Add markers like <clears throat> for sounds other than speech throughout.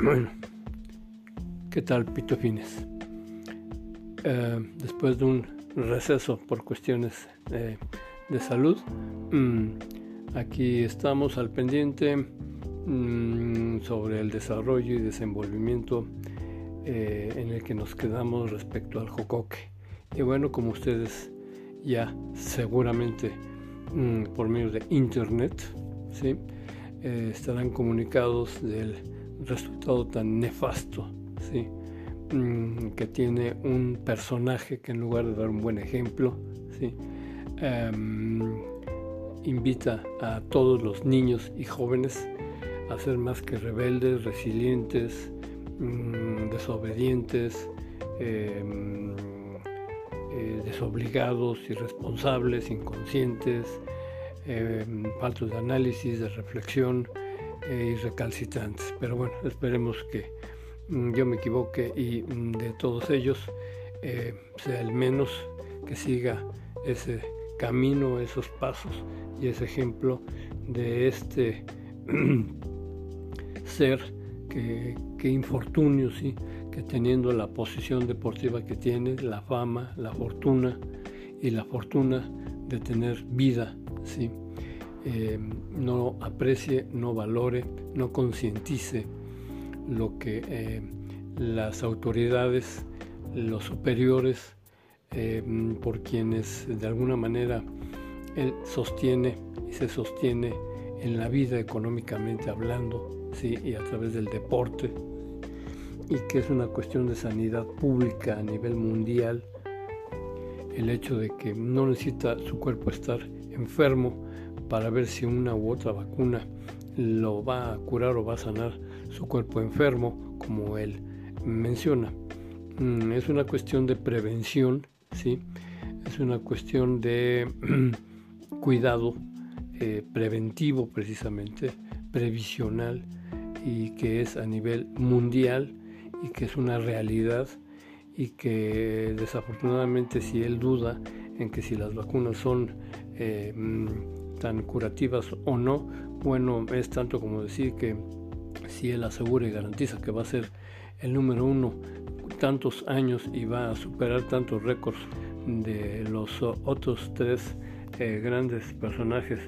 Bueno, ¿qué tal, Pito Fines? Eh, después de un receso por cuestiones eh, de salud, mm, aquí estamos al pendiente mm, sobre el desarrollo y desenvolvimiento eh, en el que nos quedamos respecto al jocoque. Y bueno, como ustedes ya seguramente mm, por medio de internet, ¿sí? estarán comunicados del resultado tan nefasto ¿sí? Mm, que tiene un personaje que en lugar de dar un buen ejemplo, ¿sí? Em, invita a todos los niños y jóvenes a ser más que rebeldes, resilientes, mm, desobedientes, em, eh, desobligados, irresponsables, inconscientes, em, faltos de análisis, de reflexión, y recalcitrantes. Pero bueno, esperemos que mm, yo me equivoque y mm, de todos ellos eh, sea el menos que siga ese camino, esos pasos y ese ejemplo de este <clears throat> ser que, que infortunio, ¿sí? que teniendo la posición deportiva que tiene, la fama, la fortuna y la fortuna de tener vida, ¿sí? Eh, no aprecie, no valore, no concientice lo que eh, las autoridades, los superiores, eh, por quienes de alguna manera él sostiene y se sostiene en la vida económicamente hablando, ¿sí? y a través del deporte, y que es una cuestión de sanidad pública a nivel mundial, el hecho de que no necesita su cuerpo estar enfermo para ver si una u otra vacuna lo va a curar o va a sanar su cuerpo enfermo, como él menciona. Mm, es una cuestión de prevención, ¿sí? es una cuestión de <clears throat> cuidado eh, preventivo precisamente, previsional y que es a nivel mundial y que es una realidad y que desafortunadamente si él duda en que si las vacunas son eh, mm, tan curativas o no, bueno, es tanto como decir que si él asegura y garantiza que va a ser el número uno tantos años y va a superar tantos récords de los otros tres eh, grandes personajes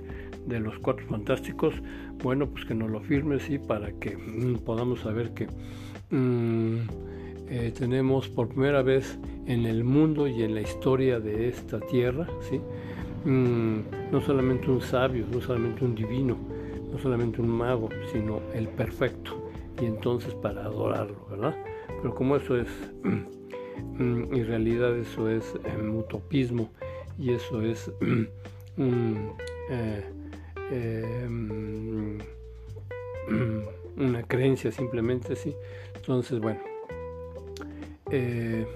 de los cuatro fantásticos, bueno, pues que nos lo firme, sí, para que mm, podamos saber que mm, eh, tenemos por primera vez en el mundo y en la historia de esta tierra, sí, Mm, no solamente un sabio, no solamente un divino, no solamente un mago, sino el perfecto. Y entonces para adorarlo, ¿verdad? Pero como eso es, <clears throat> mm, en realidad eso es um, utopismo y eso es <clears throat> eh, em, <clears throat> una creencia simplemente así. Entonces, bueno, eh,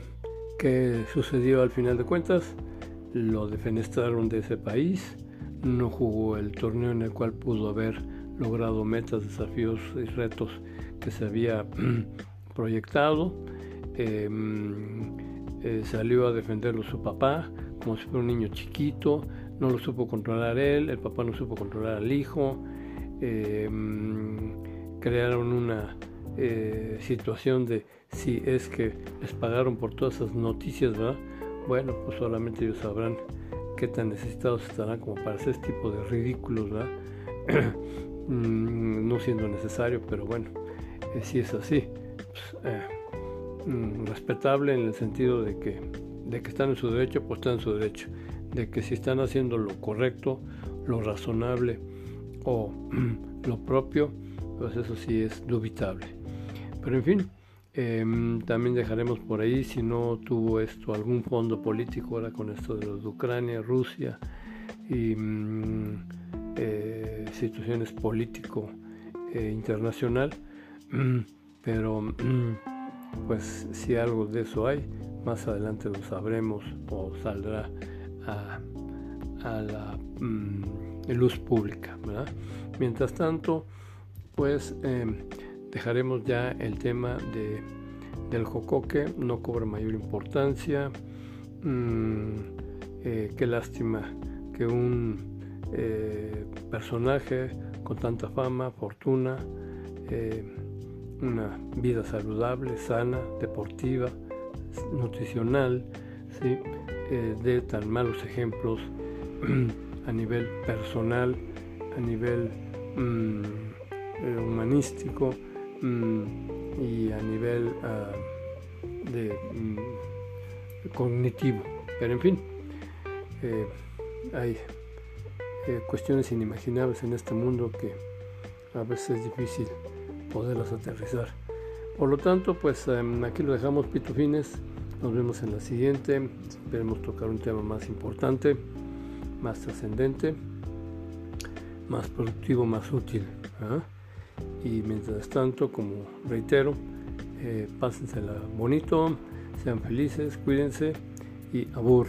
¿qué sucedió al final de cuentas? Lo defenestraron de ese país, no jugó el torneo en el cual pudo haber logrado metas, desafíos y retos que se había <clears throat> proyectado. Em, eh, salió a defenderlo su papá como si fuera un niño chiquito, no lo supo controlar él, el papá no supo controlar al hijo, em, crearon una eh, situación de si es que les pagaron por todas esas noticias, ¿verdad? Bueno, pues solamente ellos sabrán qué tan necesitados estarán como para hacer este tipo de ridículos, ¿verdad? <clears throat> Mm, no siendo necesario, pero bueno, eh, si es así, pues, eh, mm, respetable en el sentido de que, de que están en su derecho, pues están en su derecho, de que si están haciendo lo correcto, lo razonable o <clears throat> lo propio, pues eso sí es dubitable. Pero en fin, Em, también dejaremos por ahí si no tuvo esto algún fondo político ahora con esto de los de Ucrania, Rusia y mm, eh, situaciones político eh, internacional. pero mm, pues si algo de eso hay, más adelante lo sabremos o saldrá a, la mm, luz pública. Mientras tanto, pues em, dejaremos ya el tema de, del jocoque, no cobra mayor importancia. Mm, eh, qué lástima que un eh, personaje con tanta fama, fortuna, eh, una vida saludable, sana, deportiva, nutricional, ¿sí? De tan malos ejemplos <clears throat> a nivel personal, a nivel mm, humanístico y a nivel ah, de, mm, cognitivo. Pero en fin, eh, hay cuestiones inimaginables en este mundo que a veces es difícil poderlas aterrizar. Por lo tanto, pues em, aquí lo dejamos pitufines. Nos vemos en la siguiente. Esperemos tocar un tema más importante, más trascendente, más productivo, más útil. ¿ah? Y mientras tanto, como reitero, eh, pásensela bonito, sean felices, cuídense y abur.